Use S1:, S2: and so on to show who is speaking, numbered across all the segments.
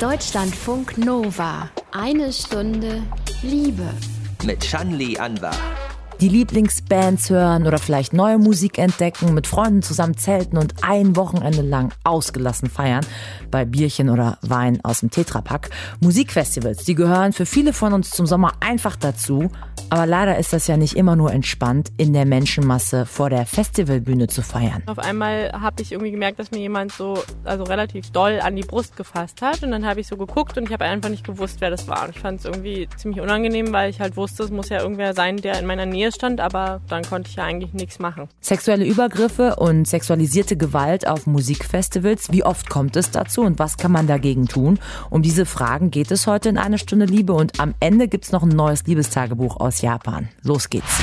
S1: Deutschlandfunk Nova. Eine Stunde Liebe.
S2: Mit Shanli Anwar.
S3: Die Lieblingsbands hören oder vielleicht neue Musik entdecken, mit Freunden zusammen zelten und ein Wochenende lang ausgelassen feiern, bei Bierchen oder Wein aus dem Tetrapack. Musikfestivals, die gehören für viele von uns zum Sommer einfach dazu. Aber leider ist das ja nicht immer nur entspannt, in der Menschenmasse vor der Festivalbühne zu feiern.
S4: Auf einmal habe ich irgendwie gemerkt, dass mir jemand so also relativ doll an die Brust gefasst hat. Und dann habe ich so geguckt und ich habe einfach nicht gewusst, wer das war. Und ich fand es irgendwie ziemlich unangenehm, weil ich halt wusste, es muss ja irgendwer sein, der in meiner Nähe stand. Aber dann konnte ich ja eigentlich nichts machen.
S3: Sexuelle Übergriffe und sexualisierte Gewalt auf Musikfestivals. Wie oft kommt es dazu und was kann man dagegen tun? Um diese Fragen geht es heute in eine Stunde Liebe. Und am Ende gibt es noch ein neues Liebestagebuch aus Japan. Los geht's.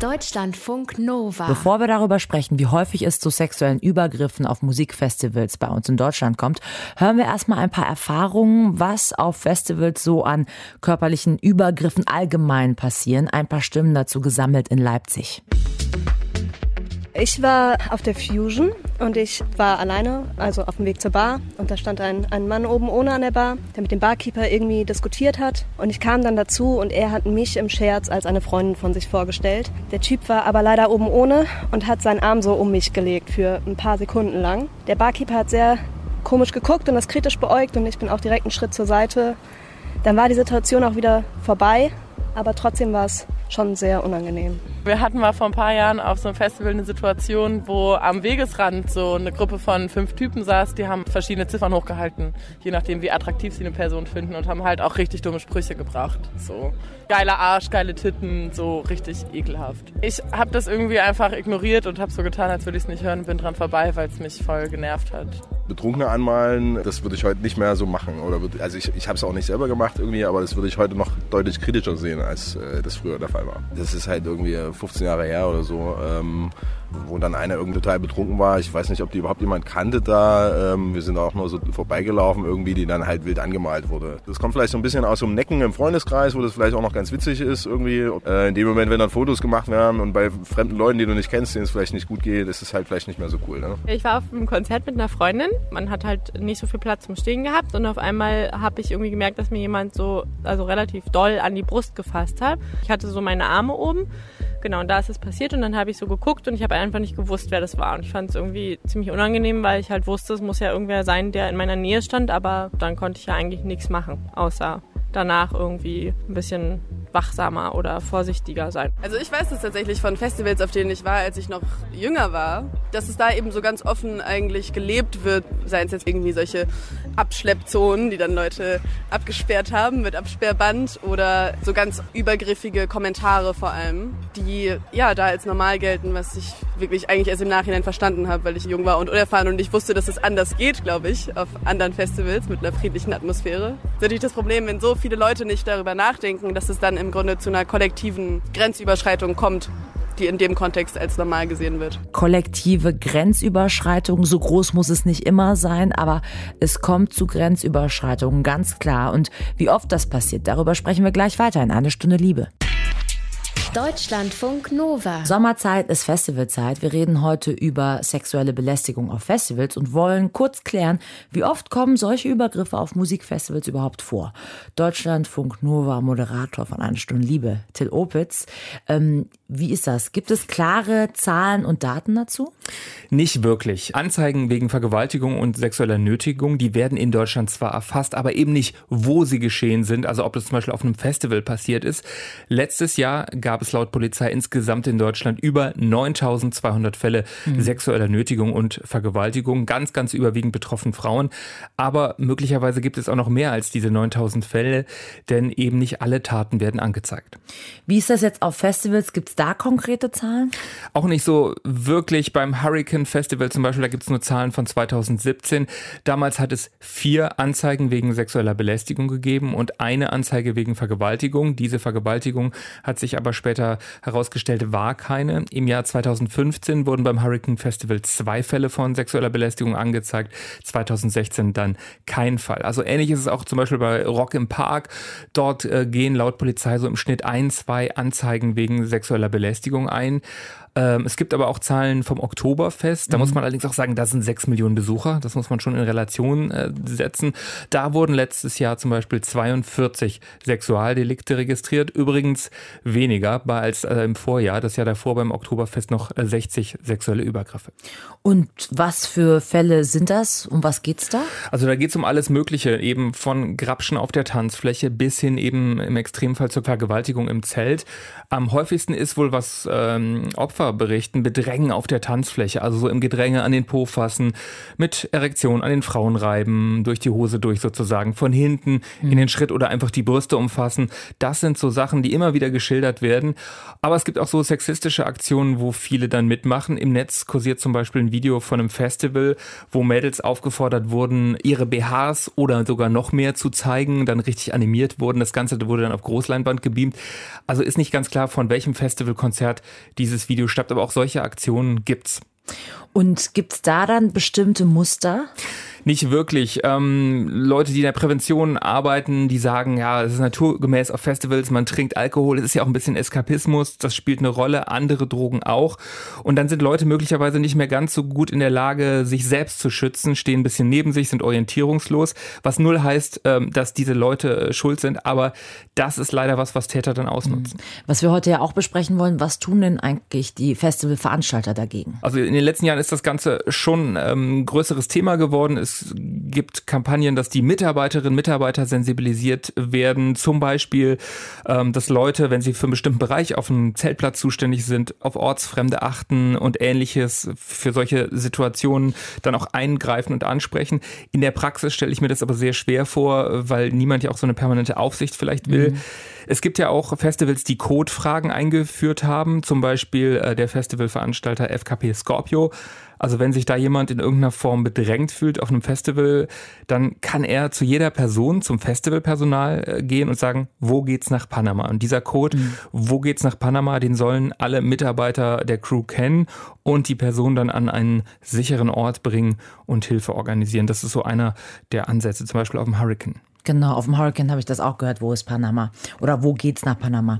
S1: Deutschlandfunk Nova.
S3: Bevor wir darüber sprechen, wie häufig es zu sexuellen Übergriffen auf Musikfestivals bei uns in Deutschland kommt, hören wir erstmal ein paar Erfahrungen, was auf Festivals so an körperlichen Übergriffen allgemein passieren. Ein paar Stimmen dazu gesammelt in Leipzig.
S5: Ich war auf der Fusion und ich war alleine, also auf dem Weg zur Bar. Und da stand ein, ein Mann oben ohne an der Bar, der mit dem Barkeeper irgendwie diskutiert hat. Und ich kam dann dazu und er hat mich im Scherz als eine Freundin von sich vorgestellt. Der Typ war aber leider oben ohne und hat seinen Arm so um mich gelegt für ein paar Sekunden lang. Der Barkeeper hat sehr komisch geguckt und das kritisch beäugt und ich bin auch direkt einen Schritt zur Seite. Dann war die Situation auch wieder vorbei, aber trotzdem war es schon sehr unangenehm.
S4: Wir hatten mal vor ein paar Jahren auf so einem Festival eine Situation, wo am Wegesrand so eine Gruppe von fünf Typen saß, die haben verschiedene Ziffern hochgehalten, je nachdem wie attraktiv sie eine Person finden und haben halt auch richtig dumme Sprüche gebracht. So geiler Arsch, geile Titten, so richtig ekelhaft. Ich habe das irgendwie einfach ignoriert und habe so getan, als würde ich es nicht hören, bin dran vorbei, weil es mich voll genervt hat.
S6: Betrunkene anmalen, das würde ich heute nicht mehr so machen. Oder würd, also ich, ich habe es auch nicht selber gemacht irgendwie, aber das würde ich heute noch deutlich kritischer sehen, als äh, das früher der Fall war. Das ist halt irgendwie 15 Jahre her oder so. Ähm, wo dann einer irgendwie total betrunken war. Ich weiß nicht, ob die überhaupt jemand kannte da. Ähm, wir sind auch nur so vorbeigelaufen irgendwie, die dann halt wild angemalt wurde. Das kommt vielleicht so ein bisschen aus einem Necken im Freundeskreis, wo das vielleicht auch noch ganz witzig ist irgendwie. Äh, in dem Moment, wenn dann Fotos gemacht werden und bei fremden Leuten, die du nicht kennst, denen es vielleicht nicht gut geht, ist es halt vielleicht nicht mehr so cool. Ne?
S4: Ich war auf einem Konzert mit einer Freundin. Man hat halt nicht so viel Platz zum Stehen gehabt und auf einmal habe ich irgendwie gemerkt, dass mir jemand so also relativ doll an die Brust gefasst hat. Ich hatte so meine Arme oben Genau, und da ist es passiert und dann habe ich so geguckt und ich habe einfach nicht gewusst, wer das war. Und ich fand es irgendwie ziemlich unangenehm, weil ich halt wusste, es muss ja irgendwer sein, der in meiner Nähe stand, aber dann konnte ich ja eigentlich nichts machen, außer danach irgendwie ein bisschen wachsamer oder vorsichtiger sein.
S7: Also ich weiß es tatsächlich von Festivals, auf denen ich war, als ich noch jünger war, dass es da eben so ganz offen eigentlich gelebt wird, seien es jetzt irgendwie solche Abschleppzonen, die dann Leute abgesperrt haben mit Absperrband oder so ganz übergriffige Kommentare vor allem, die ja da als normal gelten, was ich wirklich eigentlich erst im Nachhinein verstanden habe, weil ich jung war und unerfahren und ich wusste, dass es anders geht, glaube ich, auf anderen Festivals mit einer friedlichen Atmosphäre. Das ist natürlich das Problem, wenn so viele Leute nicht darüber nachdenken, dass es dann im Grunde zu einer kollektiven Grenzüberschreitung kommt die in dem Kontext als normal gesehen wird.
S3: Kollektive Grenzüberschreitung, so groß muss es nicht immer sein, aber es kommt zu Grenzüberschreitungen, ganz klar. Und wie oft das passiert, darüber sprechen wir gleich weiter in eine Stunde Liebe.
S1: Deutschlandfunk Nova.
S3: Sommerzeit ist Festivalzeit. Wir reden heute über sexuelle Belästigung auf Festivals und wollen kurz klären, wie oft kommen solche Übergriffe auf Musikfestivals überhaupt vor. Deutschlandfunk Nova Moderator von Eine Stunde Liebe, Till Opitz. Ähm, wie ist das? Gibt es klare Zahlen und Daten dazu?
S8: Nicht wirklich. Anzeigen wegen Vergewaltigung und sexueller Nötigung, die werden in Deutschland zwar erfasst, aber eben nicht, wo sie geschehen sind. Also ob das zum Beispiel auf einem Festival passiert ist. Letztes Jahr gab es laut Polizei insgesamt in Deutschland über 9200 Fälle mhm. sexueller Nötigung und Vergewaltigung. Ganz, ganz überwiegend betroffen Frauen. Aber möglicherweise gibt es auch noch mehr als diese 9000 Fälle, denn eben nicht alle Taten werden angezeigt.
S3: Wie ist das jetzt auf Festivals? Gibt es da konkrete Zahlen?
S8: Auch nicht so wirklich. Beim Hurricane Festival zum Beispiel, da gibt es nur Zahlen von 2017. Damals hat es vier Anzeigen wegen sexueller Belästigung gegeben und eine Anzeige wegen Vergewaltigung. Diese Vergewaltigung hat sich aber später herausgestellt, war keine. Im Jahr 2015 wurden beim Hurricane Festival zwei Fälle von sexueller Belästigung angezeigt. 2016 dann kein Fall. Also ähnlich ist es auch zum Beispiel bei Rock im Park. Dort äh, gehen laut Polizei so im Schnitt ein, zwei Anzeigen wegen sexueller Belästigung ein. Ähm, es gibt aber auch Zahlen vom Oktoberfest. Da mhm. muss man allerdings auch sagen, da sind sechs Millionen Besucher. Das muss man schon in Relation äh, setzen. Da wurden letztes Jahr zum Beispiel 42 Sexualdelikte registriert. Übrigens weniger als äh, im Vorjahr. Das Jahr davor beim Oktoberfest noch 60 sexuelle Übergriffe.
S3: Und was für Fälle sind das? Um was geht's da?
S8: Also da geht es um alles Mögliche, eben von Grapschen auf der Tanzfläche bis hin eben im Extremfall zur Vergewaltigung im Zelt. Am häufigsten ist wohl, was ähm, Opfer berichten, Bedrängen auf der Tanzfläche, also so im Gedränge an den Po fassen, mit Erektion an den Frauen reiben, durch die Hose durch sozusagen, von hinten mhm. in den Schritt oder einfach die Brüste umfassen. Das sind so Sachen, die immer wieder geschildert werden. Aber es gibt auch so sexistische Aktionen, wo viele dann mitmachen. Im Netz kursiert zum Beispiel ein Video von einem Festival, wo Mädels aufgefordert wurden, ihre BHs oder sogar noch mehr zu zeigen, dann richtig animiert wurden. Das Ganze wurde dann auf Großleinwand gebeamt. Also ist nicht ganz klar, von welchem Festivalkonzert dieses Video stammt, aber auch solche Aktionen gibt's.
S3: Und gibt's da dann bestimmte Muster?
S8: Nicht wirklich. Ähm, Leute, die in der Prävention arbeiten, die sagen, ja, es ist naturgemäß auf Festivals, man trinkt Alkohol, es ist ja auch ein bisschen Eskapismus, das spielt eine Rolle, andere Drogen auch. Und dann sind Leute möglicherweise nicht mehr ganz so gut in der Lage, sich selbst zu schützen, stehen ein bisschen neben sich, sind orientierungslos, was null heißt, ähm, dass diese Leute äh, schuld sind, aber das ist leider was, was Täter dann ausnutzen. Mhm.
S3: Was wir heute ja auch besprechen wollen, was tun denn eigentlich die Festivalveranstalter dagegen?
S8: Also in den letzten Jahren ist das Ganze schon ähm, ein größeres Thema geworden. Es es gibt Kampagnen, dass die Mitarbeiterinnen und Mitarbeiter sensibilisiert werden. Zum Beispiel, ähm, dass Leute, wenn sie für einen bestimmten Bereich auf einem Zeltplatz zuständig sind, auf Ortsfremde achten und ähnliches für solche Situationen dann auch eingreifen und ansprechen. In der Praxis stelle ich mir das aber sehr schwer vor, weil niemand ja auch so eine permanente Aufsicht vielleicht will. Mhm. Es gibt ja auch Festivals, die Codefragen eingeführt haben, zum Beispiel äh, der Festivalveranstalter FKP Scorpio also wenn sich da jemand in irgendeiner Form bedrängt fühlt auf einem Festival, dann kann er zu jeder Person, zum Festivalpersonal äh, gehen und sagen, wo geht's nach Panama? Und dieser Code, mhm. wo geht's nach Panama, den sollen alle Mitarbeiter der Crew kennen und die Person dann an einen sicheren Ort bringen und Hilfe organisieren. Das ist so einer der Ansätze, zum Beispiel auf dem Hurricane.
S3: Genau, auf dem Hurricane habe ich das auch gehört. Wo ist Panama? Oder wo geht's nach Panama?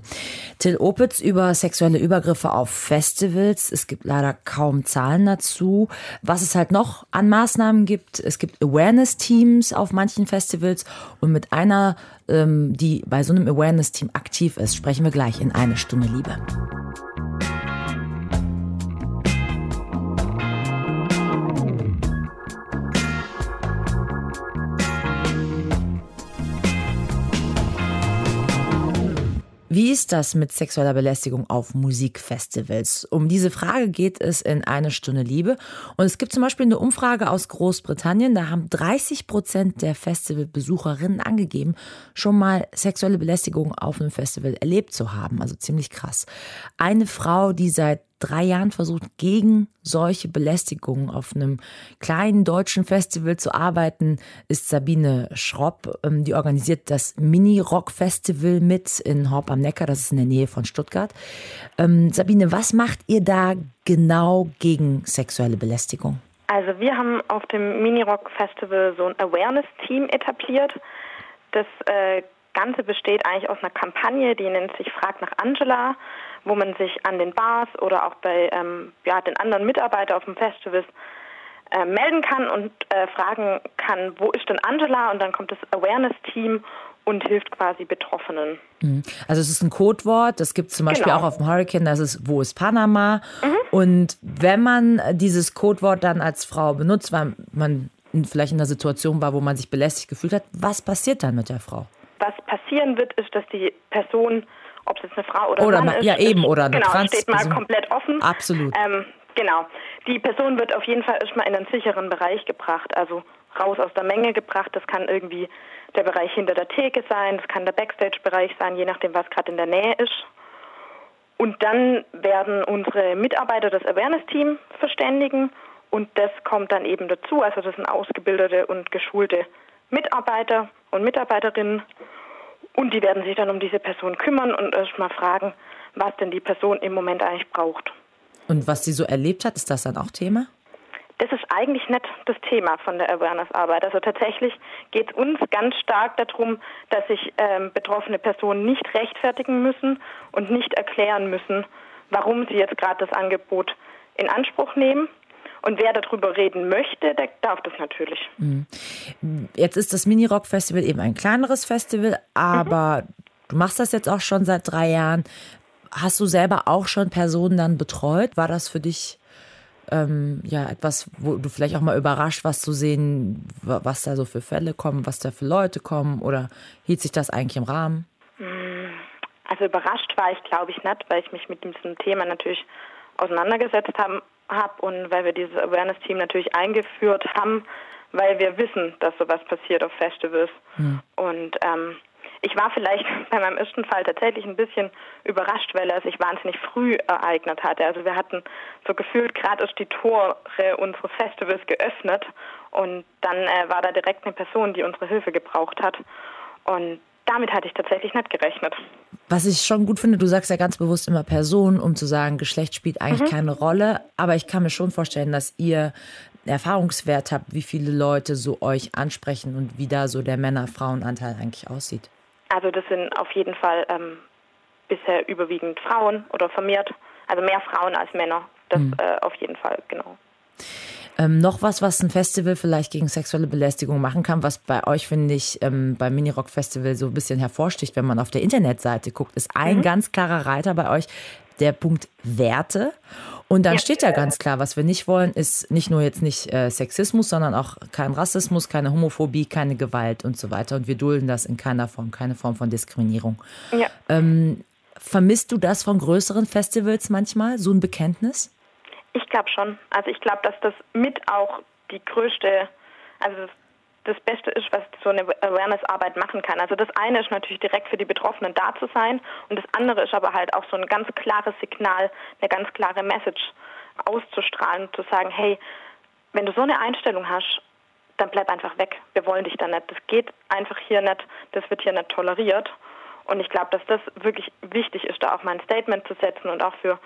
S3: Till Opitz über sexuelle Übergriffe auf Festivals. Es gibt leider kaum Zahlen dazu. Was es halt noch an Maßnahmen gibt, es gibt Awareness-Teams auf manchen Festivals und mit einer, ähm, die bei so einem Awareness-Team aktiv ist, sprechen wir gleich in eine Stunde Liebe. Wie ist das mit sexueller Belästigung auf Musikfestivals? Um diese Frage geht es in eine Stunde Liebe. Und es gibt zum Beispiel eine Umfrage aus Großbritannien. Da haben 30 Prozent der Festivalbesucherinnen angegeben, schon mal sexuelle Belästigung auf einem Festival erlebt zu haben. Also ziemlich krass. Eine Frau, die seit drei Jahren versucht, gegen solche Belästigungen auf einem kleinen deutschen Festival zu arbeiten, ist Sabine Schropp. Ähm, die organisiert das Mini-Rock-Festival mit in Horb am Neckar, das ist in der Nähe von Stuttgart. Ähm, Sabine, was macht ihr da genau gegen sexuelle Belästigung?
S9: Also wir haben auf dem Mini-Rock-Festival so ein Awareness-Team etabliert. Das äh, Ganze besteht eigentlich aus einer Kampagne, die nennt sich Frag nach Angela wo man sich an den Bars oder auch bei ähm, ja, den anderen Mitarbeitern auf dem Festival äh, melden kann und äh, fragen kann, wo ist denn Angela? Und dann kommt das Awareness-Team und hilft quasi Betroffenen.
S3: Mhm. Also es ist ein Codewort, das gibt es zum Beispiel genau. auch auf dem Hurricane, das ist Wo ist Panama? Mhm. Und wenn man dieses Codewort dann als Frau benutzt, weil man vielleicht in einer Situation war, wo man sich belästigt gefühlt hat, was passiert dann mit der Frau?
S9: Was passieren wird, ist, dass die Person ob es jetzt eine Frau oder,
S3: oder
S9: ein
S3: Mann ist. Ja, eben, oder eine
S9: genau,
S3: Trans
S9: steht mal komplett offen.
S3: Absolut.
S9: Ähm, genau. Die Person wird auf jeden Fall erstmal in einen sicheren Bereich gebracht, also raus aus der Menge gebracht. Das kann irgendwie der Bereich hinter der Theke sein, das kann der Backstage-Bereich sein, je nachdem, was gerade in der Nähe ist. Und dann werden unsere Mitarbeiter das Awareness-Team verständigen und das kommt dann eben dazu. Also das sind ausgebildete und geschulte Mitarbeiter und Mitarbeiterinnen und die werden sich dann um diese Person kümmern und erstmal fragen, was denn die Person im Moment eigentlich braucht.
S3: Und was sie so erlebt hat, ist das dann auch Thema?
S9: Das ist eigentlich nicht das Thema von der Awareness-Arbeit. Also tatsächlich geht es uns ganz stark darum, dass sich ähm, betroffene Personen nicht rechtfertigen müssen und nicht erklären müssen, warum sie jetzt gerade das Angebot in Anspruch nehmen. Und wer darüber reden möchte, der darf das natürlich.
S3: Mhm. Jetzt ist das Mini-Rock-Festival eben ein kleineres Festival, aber mhm. du machst das jetzt auch schon seit drei Jahren. Hast du selber auch schon Personen dann betreut? War das für dich ähm, ja etwas, wo du vielleicht auch mal überrascht warst zu sehen, was da so für Fälle kommen, was da für Leute kommen? Oder hielt sich das eigentlich im Rahmen?
S9: Hm, also überrascht war ich, glaube ich, nicht, weil ich mich mit diesem Thema natürlich auseinandergesetzt habe hab und weil wir dieses Awareness-Team natürlich eingeführt haben, weil wir wissen, dass sowas passiert auf Festivals. Mhm. Und ähm, ich war vielleicht bei meinem ersten Fall tatsächlich ein bisschen überrascht, weil er sich wahnsinnig früh ereignet hatte. Also wir hatten so gefühlt gerade erst die Tore unseres Festivals geöffnet und dann äh, war da direkt eine Person, die unsere Hilfe gebraucht hat. Und damit hatte ich tatsächlich nicht gerechnet.
S3: Was ich schon gut finde, du sagst ja ganz bewusst immer Person, um zu sagen, Geschlecht spielt eigentlich mhm. keine Rolle. Aber ich kann mir schon vorstellen, dass ihr Erfahrungswert habt, wie viele Leute so euch ansprechen und wie da so der Männer-Frauen-Anteil eigentlich aussieht.
S9: Also das sind auf jeden Fall ähm, bisher überwiegend Frauen oder vermehrt, also mehr Frauen als Männer. Das mhm. äh, auf jeden Fall, genau.
S3: Ähm, noch was, was ein Festival vielleicht gegen sexuelle Belästigung machen kann, was bei euch, finde ich, ähm, beim Minirock Festival so ein bisschen hervorsticht, wenn man auf der Internetseite guckt, ist ein mhm. ganz klarer Reiter bei euch, der Punkt Werte. Und dann ja. steht ja ganz klar, was wir nicht wollen, ist nicht nur jetzt nicht äh, Sexismus, sondern auch kein Rassismus, keine Homophobie, keine Gewalt und so weiter. Und wir dulden das in keiner Form, keine Form von Diskriminierung. Ja. Ähm, vermisst du das von größeren Festivals manchmal, so ein Bekenntnis?
S9: Ich glaube schon. Also ich glaube, dass das mit auch die größte, also das Beste ist, was so eine Awareness-Arbeit machen kann. Also das eine ist natürlich direkt für die Betroffenen da zu sein und das andere ist aber halt auch so ein ganz klares Signal, eine ganz klare Message auszustrahlen, zu sagen, hey, wenn du so eine Einstellung hast, dann bleib einfach weg. Wir wollen dich da nicht. Das geht einfach hier nicht. Das wird hier nicht toleriert. Und ich glaube, dass das wirklich wichtig ist, da auch mal ein Statement zu setzen und auch für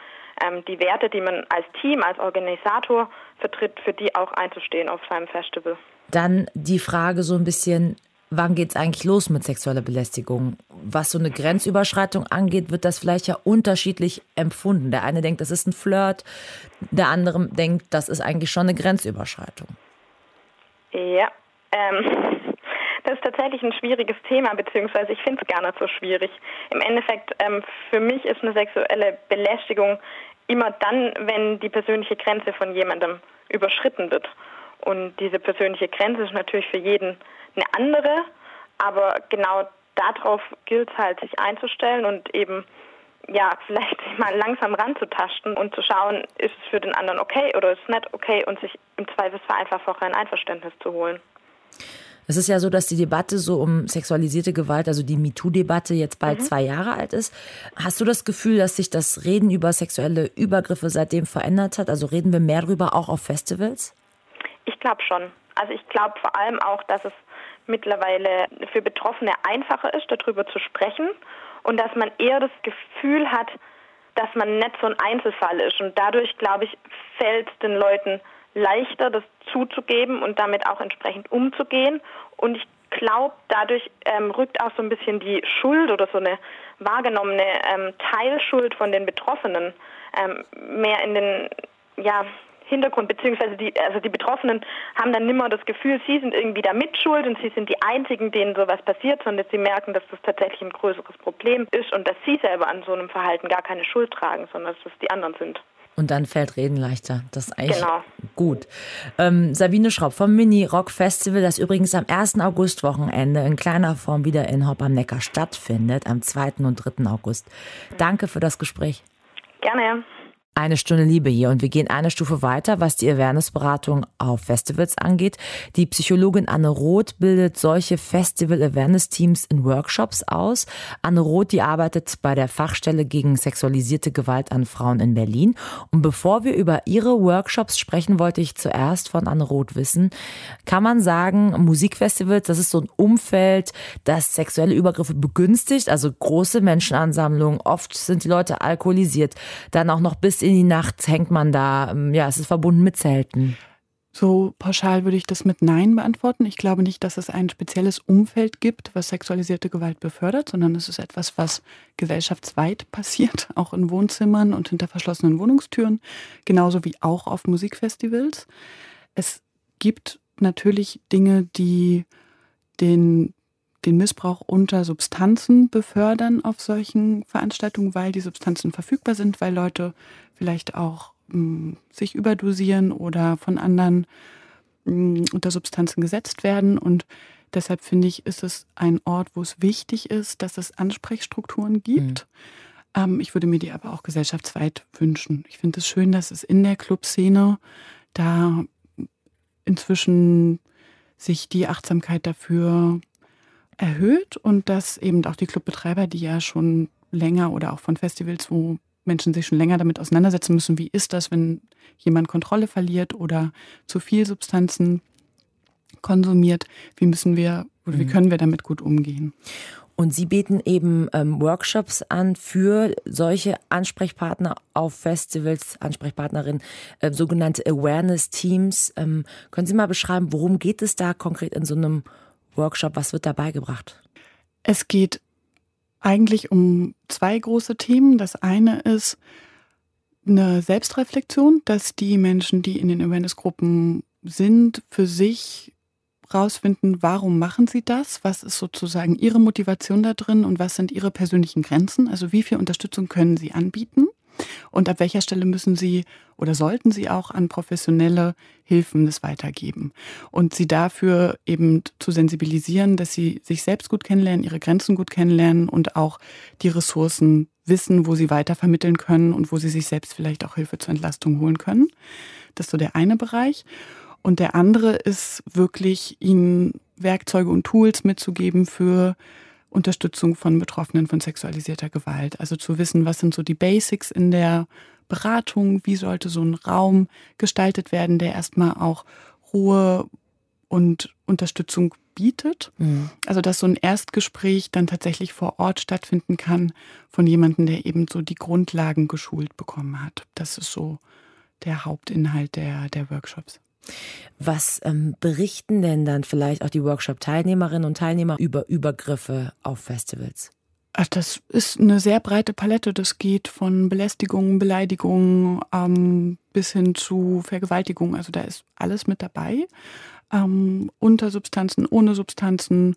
S9: ähm, die Werte, die man als Team, als Organisator vertritt, für die auch einzustehen auf seinem Festival.
S3: Dann die Frage so ein bisschen, wann geht es eigentlich los mit sexueller Belästigung? Was so eine Grenzüberschreitung angeht, wird das vielleicht ja unterschiedlich empfunden. Der eine denkt, das ist ein Flirt, der andere denkt, das ist eigentlich schon eine Grenzüberschreitung.
S9: Ja, ähm, das ist tatsächlich ein schwieriges Thema, beziehungsweise ich finde es gar nicht so schwierig. Im Endeffekt, ähm, für mich ist eine sexuelle Belästigung immer dann, wenn die persönliche Grenze von jemandem überschritten wird. Und diese persönliche Grenze ist natürlich für jeden eine andere, aber genau darauf gilt es halt, sich einzustellen und eben ja, vielleicht mal langsam ranzutasten und zu schauen, ist es für den anderen okay oder ist es nicht okay und sich im Zweifelsfall einfach vorher ein Einverständnis zu holen.
S3: Es ist ja so, dass die Debatte so um sexualisierte Gewalt, also die MeToo-Debatte, jetzt bald mhm. zwei Jahre alt ist. Hast du das Gefühl, dass sich das Reden über sexuelle Übergriffe seitdem verändert hat? Also reden wir mehr darüber auch auf Festivals?
S9: Ich glaube schon. Also ich glaube vor allem auch, dass es mittlerweile für Betroffene einfacher ist, darüber zu sprechen und dass man eher das Gefühl hat, dass man nicht so ein Einzelfall ist. Und dadurch, glaube ich, fällt den Leuten leichter, das zuzugeben und damit auch entsprechend umzugehen. Und ich glaube, dadurch ähm, rückt auch so ein bisschen die Schuld oder so eine wahrgenommene ähm, Teilschuld von den Betroffenen ähm, mehr in den ja, Hintergrund, beziehungsweise die, also die Betroffenen haben dann nimmer das Gefühl, sie sind irgendwie da mitschuld und sie sind die Einzigen, denen sowas passiert, sondern sie merken, dass das tatsächlich ein größeres Problem ist und dass sie selber an so einem Verhalten gar keine Schuld tragen, sondern dass es die anderen sind.
S3: Und dann fällt Reden leichter. Das ist eigentlich genau. gut. Ähm, Sabine Schropp vom Mini Rock Festival, das übrigens am 1. August-Wochenende in kleiner Form wieder in Hopp am Neckar stattfindet, am 2. und 3. August. Danke für das Gespräch.
S9: Gerne.
S3: Eine Stunde Liebe hier und wir gehen eine Stufe weiter, was die Awareness-Beratung auf Festivals angeht. Die Psychologin Anne Roth bildet solche Festival-Awareness-Teams in Workshops aus. Anne Roth, die arbeitet bei der Fachstelle gegen sexualisierte Gewalt an Frauen in Berlin. Und bevor wir über ihre Workshops sprechen, wollte ich zuerst von Anne Roth wissen, kann man sagen, Musikfestivals, das ist so ein Umfeld, das sexuelle Übergriffe begünstigt, also große Menschenansammlungen, oft sind die Leute alkoholisiert, dann auch noch bis in die Nacht hängt man da. Ähm, ja, es ist verbunden mit Zelten.
S10: So pauschal würde ich das mit Nein beantworten. Ich glaube nicht, dass es ein spezielles Umfeld gibt, was sexualisierte Gewalt befördert, sondern es ist etwas, was gesellschaftsweit passiert, auch in Wohnzimmern und hinter verschlossenen Wohnungstüren, genauso wie auch auf Musikfestivals. Es gibt natürlich Dinge, die den, den Missbrauch unter Substanzen befördern auf solchen Veranstaltungen, weil die Substanzen verfügbar sind, weil Leute vielleicht auch sich überdosieren oder von anderen unter Substanzen gesetzt werden. Und deshalb finde ich, ist es ein Ort, wo es wichtig ist, dass es Ansprechstrukturen gibt. Mhm. ich würde mir die aber auch gesellschaftsweit wünschen. Ich finde es schön, dass es in der Clubszene da inzwischen sich die Achtsamkeit dafür erhöht und dass eben auch die Clubbetreiber, die ja schon länger oder auch von Festivals, wo Menschen sich schon länger damit auseinandersetzen müssen, wie ist das, wenn jemand Kontrolle verliert oder zu viel Substanzen konsumiert, wie müssen wir oder wie mhm. können wir damit gut umgehen.
S3: Und Sie bieten eben ähm, Workshops an für solche Ansprechpartner auf Festivals, Ansprechpartnerinnen, äh, sogenannte Awareness-Teams. Ähm, können Sie mal beschreiben, worum geht es da konkret in so einem Workshop? Was wird da beigebracht?
S10: Es geht eigentlich um zwei große Themen. Das eine ist eine Selbstreflexion, dass die Menschen, die in den Awareness-Gruppen sind, für sich rausfinden, warum machen sie das? Was ist sozusagen ihre Motivation da drin und was sind ihre persönlichen Grenzen? Also wie viel Unterstützung können sie anbieten? Und ab welcher Stelle müssen Sie oder sollten Sie auch an professionelle Hilfen das weitergeben? Und Sie dafür eben zu sensibilisieren, dass Sie sich selbst gut kennenlernen, Ihre Grenzen gut kennenlernen und auch die Ressourcen wissen, wo Sie weiter vermitteln können und wo Sie sich selbst vielleicht auch Hilfe zur Entlastung holen können. Das ist so der eine Bereich. Und der andere ist wirklich, Ihnen Werkzeuge und Tools mitzugeben für Unterstützung von Betroffenen von sexualisierter Gewalt. Also zu wissen, was sind so die Basics in der Beratung, wie sollte so ein Raum gestaltet werden, der erstmal auch Ruhe und Unterstützung bietet. Mhm. Also dass so ein Erstgespräch dann tatsächlich vor Ort stattfinden kann von jemandem, der eben so die Grundlagen geschult bekommen hat. Das ist so der Hauptinhalt der, der Workshops.
S3: Was ähm, berichten denn dann vielleicht auch die Workshop-Teilnehmerinnen und Teilnehmer über Übergriffe auf Festivals?
S10: Das ist eine sehr breite Palette. Das geht von Belästigungen, Beleidigungen ähm, bis hin zu Vergewaltigung. Also da ist alles mit dabei. Ähm, unter Substanzen, ohne Substanzen,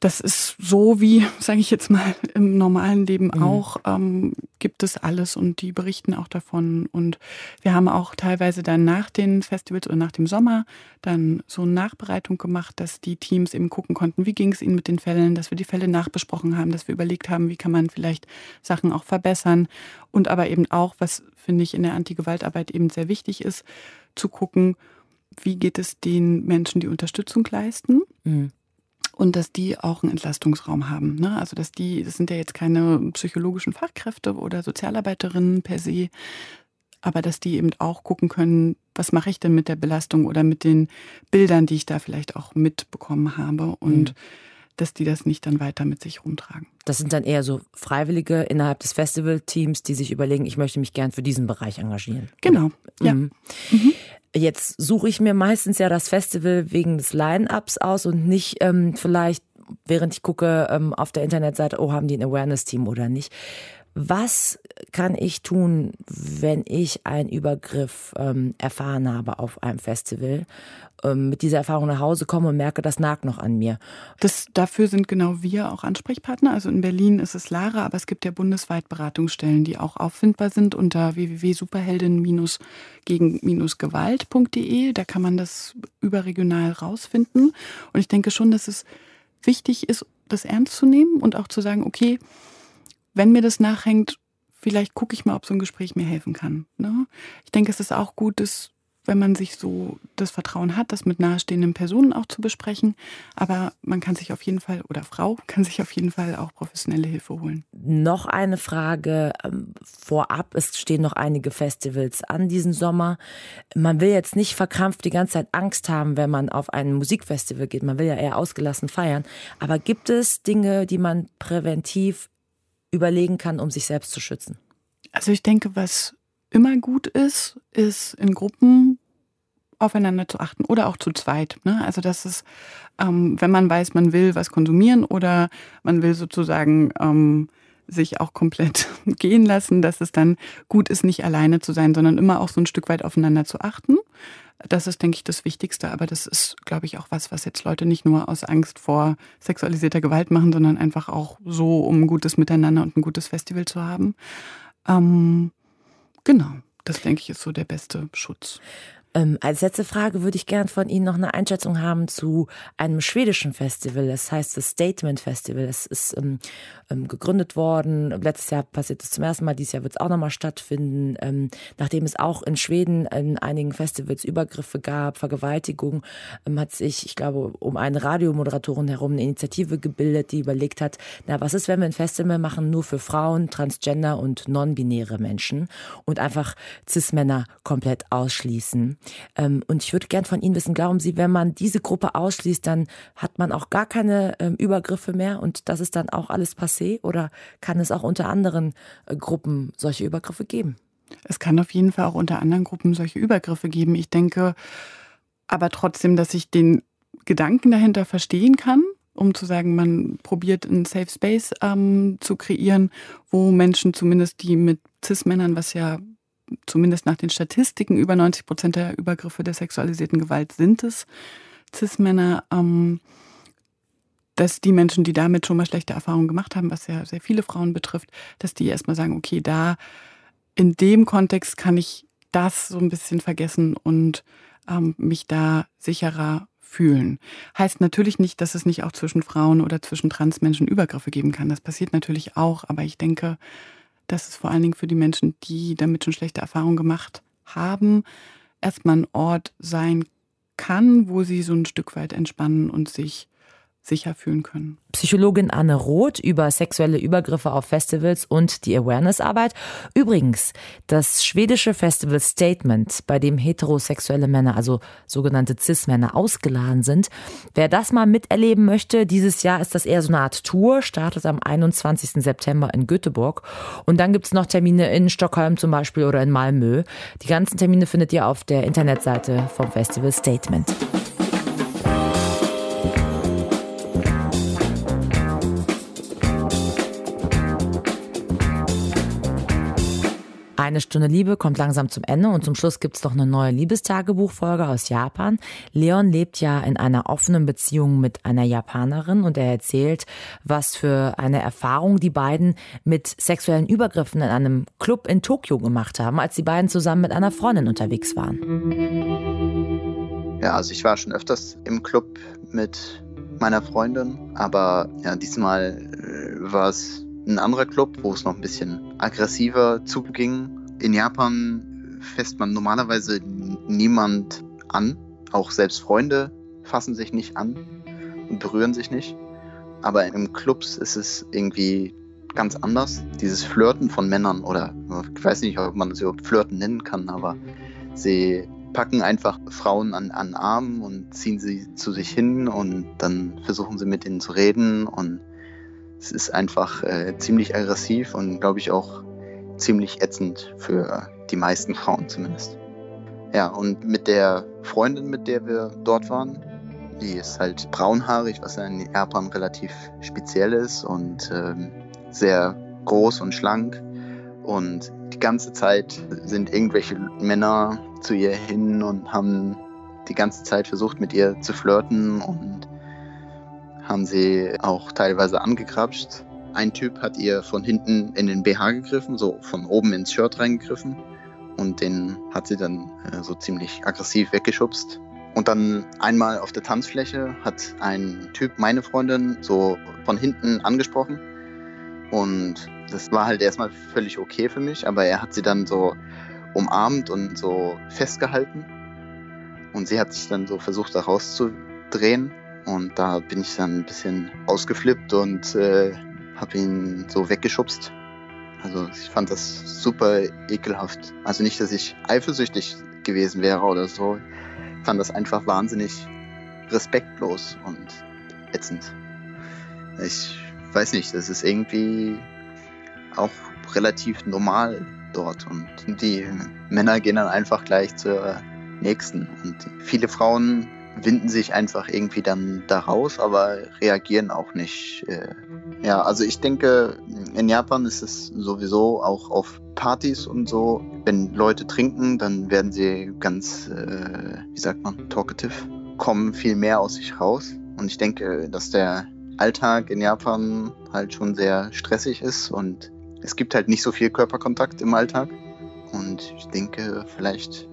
S10: das ist so wie, sage ich jetzt mal, im normalen Leben mhm. auch, ähm, gibt es alles und die berichten auch davon. Und wir haben auch teilweise dann nach den Festivals oder nach dem Sommer dann so eine Nachbereitung gemacht, dass die Teams eben gucken konnten, wie ging es ihnen mit den Fällen, dass wir die Fälle nachbesprochen haben, dass wir überlegt haben, wie kann man vielleicht Sachen auch verbessern. Und aber eben auch, was finde ich in der Antigewaltarbeit eben sehr wichtig ist, zu gucken, wie geht es den Menschen, die Unterstützung leisten. Mhm und dass die auch einen Entlastungsraum haben. Ne? Also dass die, das sind ja jetzt keine psychologischen Fachkräfte oder Sozialarbeiterinnen per se, aber dass die eben auch gucken können, was mache ich denn mit der Belastung oder mit den Bildern, die ich da vielleicht auch mitbekommen habe und mhm. Dass die das nicht dann weiter mit sich rumtragen.
S3: Das sind dann eher so Freiwillige innerhalb des Festivalteams, die sich überlegen, ich möchte mich gern für diesen Bereich engagieren.
S10: Genau, ja.
S3: Mhm. Mhm. Jetzt suche ich mir meistens ja das Festival wegen des Line-Ups aus und nicht ähm, vielleicht, während ich gucke ähm, auf der Internetseite, oh, haben die ein Awareness-Team oder nicht. Was kann ich tun, wenn ich einen Übergriff ähm, erfahren habe auf einem Festival, ähm, mit dieser Erfahrung nach Hause komme und merke, das nagt noch an mir?
S10: Das, dafür sind genau wir auch Ansprechpartner. Also in Berlin ist es Lara, aber es gibt ja bundesweit Beratungsstellen, die auch auffindbar sind unter www.superheldin-gegen-gewalt.de. Da kann man das überregional rausfinden. Und ich denke schon, dass es wichtig ist, das ernst zu nehmen und auch zu sagen, okay, wenn mir das nachhängt, vielleicht gucke ich mal, ob so ein Gespräch mir helfen kann. Ne? Ich denke, es ist auch gut, dass, wenn man sich so das Vertrauen hat, das mit nahestehenden Personen auch zu besprechen. Aber man kann sich auf jeden Fall, oder Frau kann sich auf jeden Fall auch professionelle Hilfe holen.
S3: Noch eine Frage ähm, vorab. Es stehen noch einige Festivals an diesen Sommer. Man will jetzt nicht verkrampft die ganze Zeit Angst haben, wenn man auf ein Musikfestival geht. Man will ja eher ausgelassen feiern. Aber gibt es Dinge, die man präventiv überlegen kann, um sich selbst zu schützen?
S10: Also ich denke, was immer gut ist, ist in Gruppen aufeinander zu achten oder auch zu zweit. Ne? Also das ist, ähm, wenn man weiß, man will was konsumieren oder man will sozusagen ähm, sich auch komplett gehen lassen, dass es dann gut ist, nicht alleine zu sein, sondern immer auch so ein Stück weit aufeinander zu achten. Das ist, denke ich, das Wichtigste. Aber das ist, glaube ich, auch was, was jetzt Leute nicht nur aus Angst vor sexualisierter Gewalt machen, sondern einfach auch so, um ein gutes Miteinander und ein gutes Festival zu haben. Ähm, genau, das denke ich ist so der beste Schutz.
S3: Ähm, als letzte Frage würde ich gern von Ihnen noch eine Einschätzung haben zu einem schwedischen Festival. Das heißt das Statement Festival. Es ist ähm, ähm, gegründet worden. Letztes Jahr passiert es zum ersten Mal. Dieses Jahr wird es auch nochmal stattfinden. Ähm, nachdem es auch in Schweden in einigen Festivals Übergriffe gab, Vergewaltigung, ähm, hat sich, ich glaube, um eine Radiomoderatorin herum eine Initiative gebildet, die überlegt hat, na, was ist, wenn wir ein Festival machen, nur für Frauen, Transgender und non-binäre Menschen und einfach Cis-Männer komplett ausschließen. Ähm, und ich würde gern von Ihnen wissen, glauben Sie, wenn man diese Gruppe ausschließt, dann hat man auch gar keine ähm, Übergriffe mehr und das ist dann auch alles passé? Oder kann es auch unter anderen äh, Gruppen solche Übergriffe geben?
S10: Es kann auf jeden Fall auch unter anderen Gruppen solche Übergriffe geben. Ich denke aber trotzdem, dass ich den Gedanken dahinter verstehen kann, um zu sagen, man probiert einen Safe Space ähm, zu kreieren, wo Menschen zumindest die mit Cis-Männern, was ja zumindest nach den Statistiken, über 90 Prozent der Übergriffe der sexualisierten Gewalt sind es Cis-Männer, ähm, dass die Menschen, die damit schon mal schlechte Erfahrungen gemacht haben, was ja sehr viele Frauen betrifft, dass die erstmal sagen, okay, da in dem Kontext kann ich das so ein bisschen vergessen und ähm, mich da sicherer fühlen. Heißt natürlich nicht, dass es nicht auch zwischen Frauen oder zwischen Transmenschen Übergriffe geben kann. Das passiert natürlich auch, aber ich denke, dass es vor allen Dingen für die Menschen, die damit schon schlechte Erfahrungen gemacht haben, erstmal ein Ort sein kann, wo sie so ein Stück weit entspannen und sich sicher fühlen können.
S3: Psychologin Anne Roth über sexuelle Übergriffe auf Festivals und die Awareness-Arbeit. Übrigens, das schwedische Festival Statement, bei dem heterosexuelle Männer, also sogenannte Cis-Männer, ausgeladen sind. Wer das mal miterleben möchte, dieses Jahr ist das eher so eine Art Tour, startet am 21. September in Göteborg. Und dann gibt es noch Termine in Stockholm zum Beispiel oder in Malmö. Die ganzen Termine findet ihr auf der Internetseite vom Festival Statement. Eine Stunde Liebe kommt langsam zum Ende und zum Schluss gibt's noch eine neue Liebestagebuchfolge aus Japan. Leon lebt ja in einer offenen Beziehung mit einer Japanerin und er erzählt, was für eine Erfahrung die beiden mit sexuellen Übergriffen in einem Club in Tokio gemacht haben, als die beiden zusammen mit einer Freundin unterwegs waren.
S11: Ja, also ich war schon öfters im Club mit meiner Freundin, aber ja, diesmal äh, war es ein anderer Club, wo es noch ein bisschen aggressiver zuging. In Japan fässt man normalerweise niemand an. Auch selbst Freunde fassen sich nicht an und berühren sich nicht. Aber im Clubs ist es irgendwie ganz anders. Dieses Flirten von Männern oder ich weiß nicht, ob man es überhaupt Flirten nennen kann, aber sie packen einfach Frauen an, an Armen und ziehen sie zu sich hin und dann versuchen sie mit ihnen zu reden und es ist einfach äh, ziemlich aggressiv und glaube ich auch ziemlich ätzend für die meisten Frauen zumindest. Ja, und mit der Freundin, mit der wir dort waren, die ist halt braunhaarig, was ja in Japan relativ speziell ist und ähm, sehr groß und schlank. Und die ganze Zeit sind irgendwelche Männer zu ihr hin und haben die ganze Zeit versucht, mit ihr zu flirten und haben sie auch teilweise angekrapscht. Ein Typ hat ihr von hinten in den BH gegriffen, so von oben ins Shirt reingegriffen und den hat sie dann äh, so ziemlich aggressiv weggeschubst. Und dann einmal auf der Tanzfläche hat ein Typ meine Freundin so von hinten angesprochen und das war halt erstmal völlig okay für mich, aber er hat sie dann so umarmt und so festgehalten und sie hat sich dann so versucht da rauszudrehen und da bin ich dann ein bisschen ausgeflippt und äh, habe ihn so weggeschubst. Also ich fand das super ekelhaft. Also nicht, dass ich eifersüchtig gewesen wäre oder so. Ich fand das einfach wahnsinnig respektlos und ätzend. Ich weiß nicht, das ist irgendwie auch relativ normal dort. Und die Männer gehen dann einfach gleich zur nächsten. Und viele Frauen winden sich einfach irgendwie dann da raus, aber reagieren auch nicht. Äh, ja, also ich denke, in Japan ist es sowieso auch auf Partys und so, wenn Leute trinken, dann werden sie ganz, äh, wie sagt man, talkative, kommen viel mehr aus sich raus. Und ich denke, dass der Alltag in Japan halt schon sehr stressig ist und es gibt halt nicht so viel Körperkontakt im Alltag. Und ich denke, vielleicht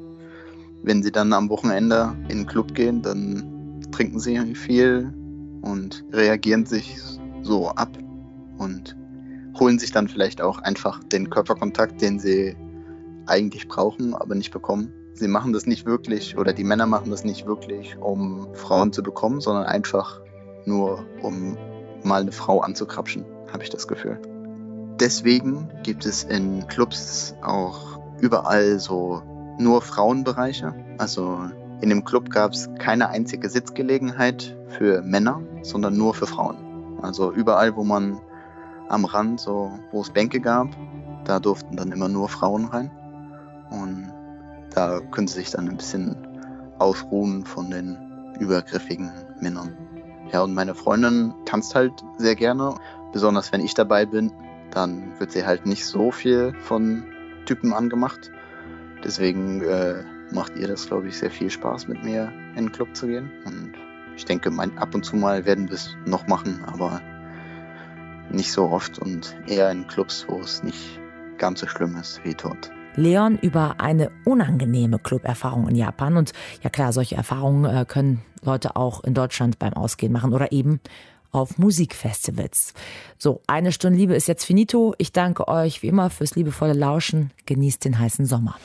S11: wenn sie dann am Wochenende in den Club gehen, dann trinken sie viel und reagieren sich so ab und holen sich dann vielleicht auch einfach den Körperkontakt, den sie eigentlich brauchen, aber nicht bekommen. Sie machen das nicht wirklich oder die Männer machen das nicht wirklich, um Frauen zu bekommen, sondern einfach nur, um mal eine Frau anzukrapschen, habe ich das Gefühl. Deswegen gibt es in Clubs auch überall so nur Frauenbereiche. Also in dem Club gab es keine einzige Sitzgelegenheit für Männer, sondern nur für Frauen. Also überall, wo man am Rand, so wo es Bänke gab, da durften dann immer nur Frauen rein. Und da können sie sich dann ein bisschen ausruhen von den übergriffigen Männern. Ja, und meine Freundin tanzt halt sehr gerne. Besonders wenn ich dabei bin, dann wird sie halt nicht so viel von Typen angemacht. Deswegen äh, macht ihr das, glaube ich, sehr viel Spaß, mit mir in den Club zu gehen. Und ich denke, mein, ab und zu mal werden wir es noch machen, aber nicht so oft und eher in Clubs, wo es nicht ganz so schlimm ist wie dort.
S3: Leon über eine unangenehme Club-Erfahrung in Japan. Und ja klar, solche Erfahrungen äh, können Leute auch in Deutschland beim Ausgehen machen oder eben auf Musikfestivals. So, eine Stunde Liebe ist jetzt finito. Ich danke euch wie immer fürs liebevolle Lauschen. Genießt den heißen Sommer.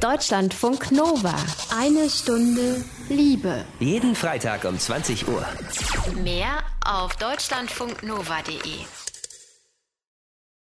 S1: Deutschlandfunk Nova. Eine Stunde Liebe.
S2: Jeden Freitag um 20 Uhr.
S1: Mehr auf deutschlandfunknova.de.